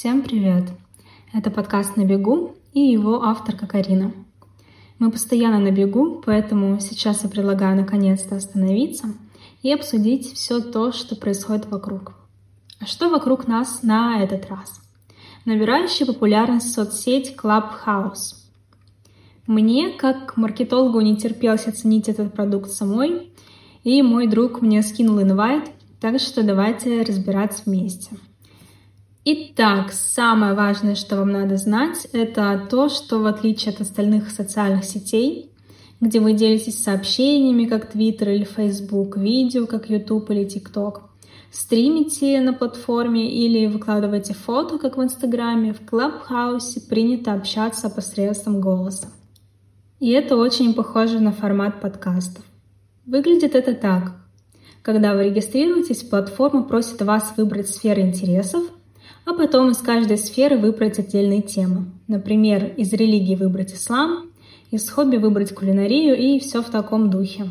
Всем привет! Это подкаст «На бегу» и его авторка Карина. Мы постоянно на бегу, поэтому сейчас я предлагаю наконец-то остановиться и обсудить все то, что происходит вокруг. А что вокруг нас на этот раз? Набирающая популярность соцсеть Clubhouse. Мне, как маркетологу, не терпелось оценить этот продукт самой, и мой друг мне скинул инвайт, так что давайте разбираться вместе. Итак, самое важное, что вам надо знать, это то, что в отличие от остальных социальных сетей, где вы делитесь сообщениями, как Twitter или Facebook, видео, как YouTube или TikTok, стримите на платформе или выкладываете фото, как в Инстаграме, в Клабхаусе принято общаться посредством голоса. И это очень похоже на формат подкастов. Выглядит это так. Когда вы регистрируетесь, платформа просит вас выбрать сферы интересов – а потом из каждой сферы выбрать отдельные темы. Например, из религии выбрать ислам, из хобби выбрать кулинарию и все в таком духе.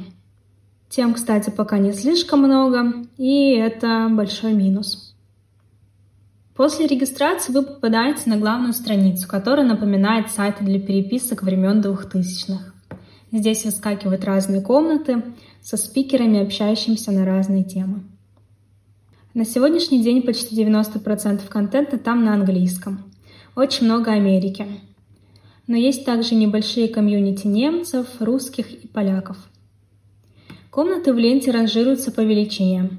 Тем, кстати, пока не слишком много, и это большой минус. После регистрации вы попадаете на главную страницу, которая напоминает сайты для переписок времен 2000-х. Здесь выскакивают разные комнаты со спикерами, общающимися на разные темы. На сегодняшний день почти 90% контента там на английском. Очень много Америки. Но есть также небольшие комьюнити немцев, русских и поляков. Комнаты в ленте ранжируются по величине.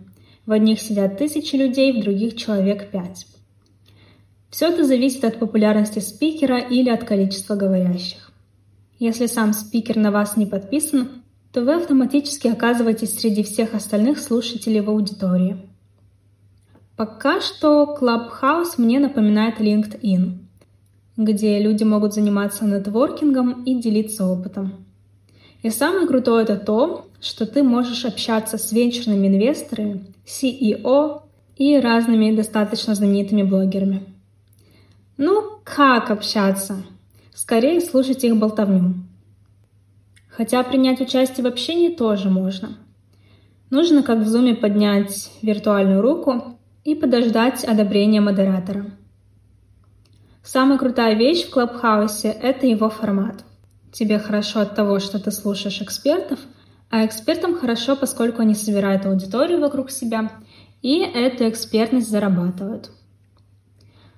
В одних сидят тысячи людей, в других человек пять. Все это зависит от популярности спикера или от количества говорящих. Если сам спикер на вас не подписан, то вы автоматически оказываетесь среди всех остальных слушателей в аудитории – Пока что Clubhouse мне напоминает LinkedIn, где люди могут заниматься нетворкингом и делиться опытом. И самое крутое это то, что ты можешь общаться с венчурными инвесторами, CEO и разными достаточно знаменитыми блогерами. Ну, как общаться? Скорее слушать их болтовню. Хотя принять участие в общении тоже можно. Нужно, как в зуме, поднять виртуальную руку и подождать одобрения модератора. Самая крутая вещь в Клабхаусе – это его формат. Тебе хорошо от того, что ты слушаешь экспертов, а экспертам хорошо, поскольку они собирают аудиторию вокруг себя и эту экспертность зарабатывают.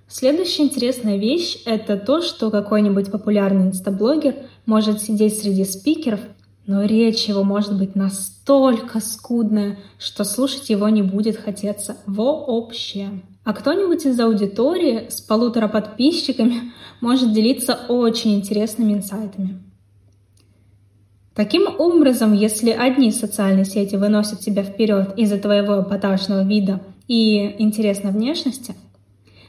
Следующая интересная вещь – это то, что какой-нибудь популярный инстаблогер может сидеть среди спикеров но речь его может быть настолько скудная, что слушать его не будет хотеться вообще. А кто-нибудь из аудитории с полутора подписчиками может делиться очень интересными инсайтами. Таким образом, если одни социальные сети выносят тебя вперед из-за твоего эпатажного вида и интересной внешности,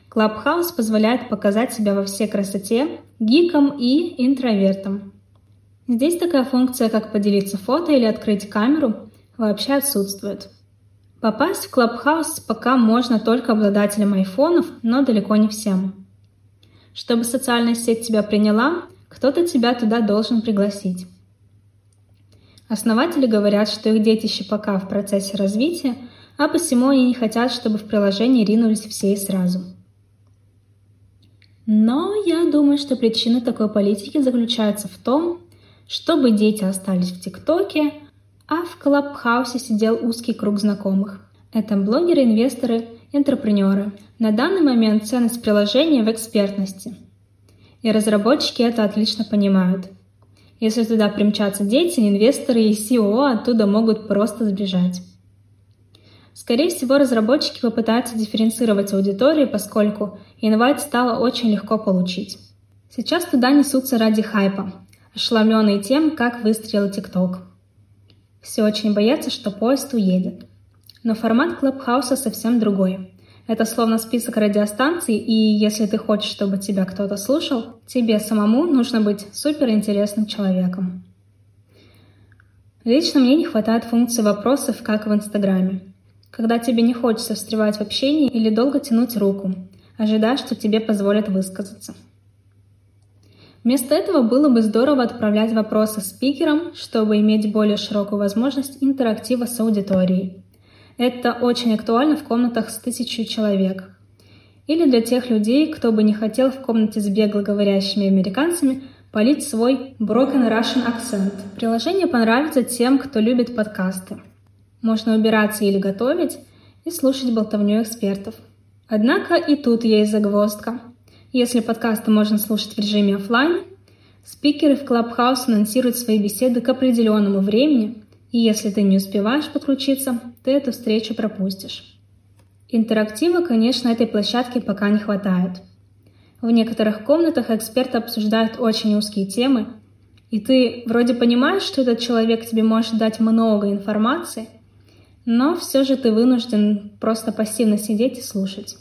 Clubhouse позволяет показать себя во всей красоте гикам и интровертам. Здесь такая функция, как поделиться фото или открыть камеру, вообще отсутствует. Попасть в Clubhouse пока можно только обладателям айфонов, но далеко не всем. Чтобы социальная сеть тебя приняла, кто-то тебя туда должен пригласить. Основатели говорят, что их детище пока в процессе развития, а посему они не хотят, чтобы в приложение ринулись все и сразу. Но я думаю, что причина такой политики заключается в том, чтобы дети остались в ТикТоке, а в Клабхаусе сидел узкий круг знакомых. Это блогеры, инвесторы, интерпренеры. На данный момент ценность приложения в экспертности. И разработчики это отлично понимают. Если туда примчатся дети, инвесторы и CEO оттуда могут просто сбежать. Скорее всего, разработчики попытаются дифференцировать аудиторию, поскольку инвайт стало очень легко получить. Сейчас туда несутся ради хайпа, ошеломленные тем, как выстрелил ТикТок. Все очень боятся, что поезд уедет. Но формат Клабхауса совсем другой. Это словно список радиостанций, и если ты хочешь, чтобы тебя кто-то слушал, тебе самому нужно быть суперинтересным человеком. Лично мне не хватает функции вопросов, как в Инстаграме. Когда тебе не хочется встревать в общении или долго тянуть руку, ожидая, что тебе позволят высказаться. Вместо этого было бы здорово отправлять вопросы спикерам, чтобы иметь более широкую возможность интерактива с аудиторией. Это очень актуально в комнатах с тысячей человек. или для тех людей, кто бы не хотел в комнате с бегло говорящими американцами полить свой broken Russian акцент. Приложение понравится тем, кто любит подкасты. Можно убираться или готовить и слушать болтовню экспертов. Однако и тут есть загвоздка. Если подкасты можно слушать в режиме офлайн, спикеры в Clubhouse анонсируют свои беседы к определенному времени, и если ты не успеваешь подключиться, ты эту встречу пропустишь. Интерактива, конечно, этой площадке пока не хватает. В некоторых комнатах эксперты обсуждают очень узкие темы, и ты вроде понимаешь, что этот человек тебе может дать много информации, но все же ты вынужден просто пассивно сидеть и слушать.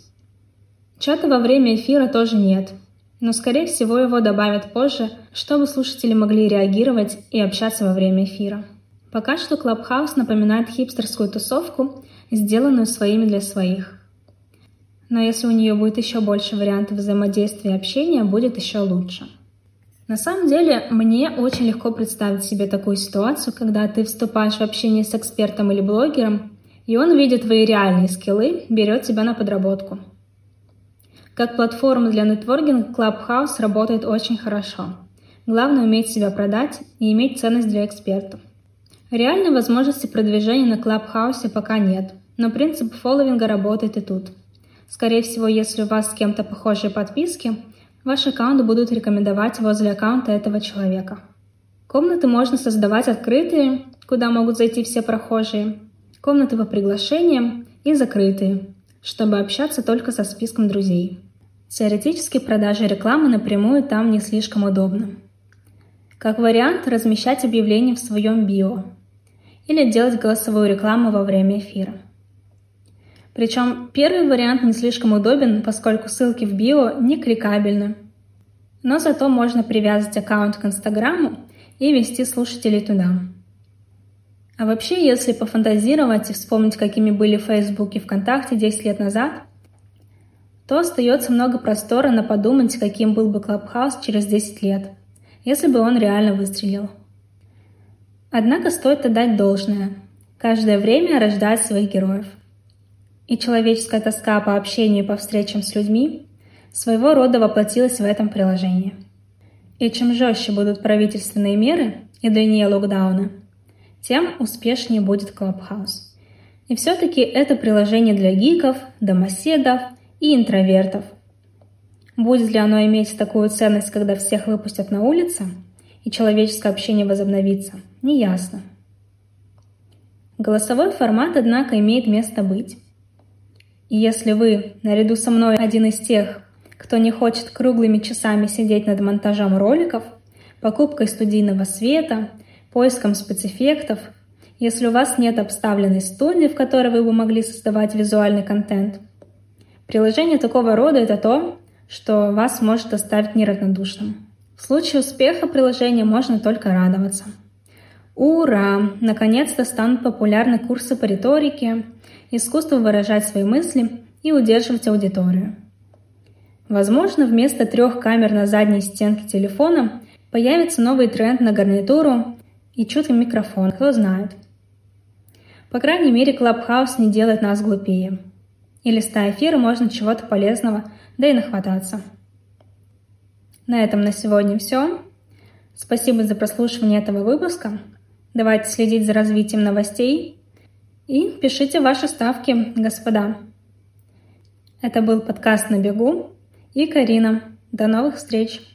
Чата во время эфира тоже нет, но скорее всего его добавят позже, чтобы слушатели могли реагировать и общаться во время эфира. Пока что Clubhouse напоминает хипстерскую тусовку, сделанную своими для своих. Но если у нее будет еще больше вариантов взаимодействия и общения, будет еще лучше. На самом деле, мне очень легко представить себе такую ситуацию, когда ты вступаешь в общение с экспертом или блогером, и он видит твои реальные скиллы, берет тебя на подработку. Как платформа для нетворкинга Clubhouse работает очень хорошо. Главное уметь себя продать и иметь ценность для экспертов. Реальной возможности продвижения на Клабхаусе пока нет, но принцип фолловинга работает и тут. Скорее всего, если у вас с кем-то похожие подписки, ваш аккаунт будут рекомендовать возле аккаунта этого человека. Комнаты можно создавать открытые, куда могут зайти все прохожие, комнаты по приглашениям и закрытые, чтобы общаться только со списком друзей. Теоретически продажа рекламы напрямую там не слишком удобно. Как вариант, размещать объявление в своем био, или делать голосовую рекламу во время эфира. Причем первый вариант не слишком удобен, поскольку ссылки в био не кликабельны. Но зато можно привязать аккаунт к Инстаграму и вести слушателей туда. А вообще, если пофантазировать и вспомнить, какими были Facebook и ВКонтакте 10 лет назад, то остается много простора на подумать, каким был бы Клабхаус через 10 лет, если бы он реально выстрелил. Однако стоит отдать должное. Каждое время рождает своих героев. И человеческая тоска по общению и по встречам с людьми своего рода воплотилась в этом приложении. И чем жестче будут правительственные меры и длиннее локдауна, тем успешнее будет Clubhouse. И все-таки это приложение для гиков, домоседов и интровертов. Будет ли оно иметь такую ценность, когда всех выпустят на улице – и человеческое общение возобновится, неясно. Голосовой формат, однако, имеет место быть. И если вы, наряду со мной, один из тех, кто не хочет круглыми часами сидеть над монтажом роликов, покупкой студийного света, поиском спецэффектов, если у вас нет обставленной студии, в которой вы бы могли создавать визуальный контент, приложение такого рода — это то, что вас может оставить неравнодушным. В случае успеха приложения можно только радоваться. Ура! Наконец-то станут популярны курсы по риторике, искусству выражать свои мысли и удерживать аудиторию. Возможно, вместо трех камер на задней стенке телефона появится новый тренд на гарнитуру и чуткий микрофон, кто знает. По крайней мере, Clubhouse не делает нас глупее. И листая эфир можно чего-то полезного, да и нахвататься. На этом на сегодня все. Спасибо за прослушивание этого выпуска. Давайте следить за развитием новостей и пишите ваши ставки, господа. Это был подкаст «На бегу» и Карина. До новых встреч!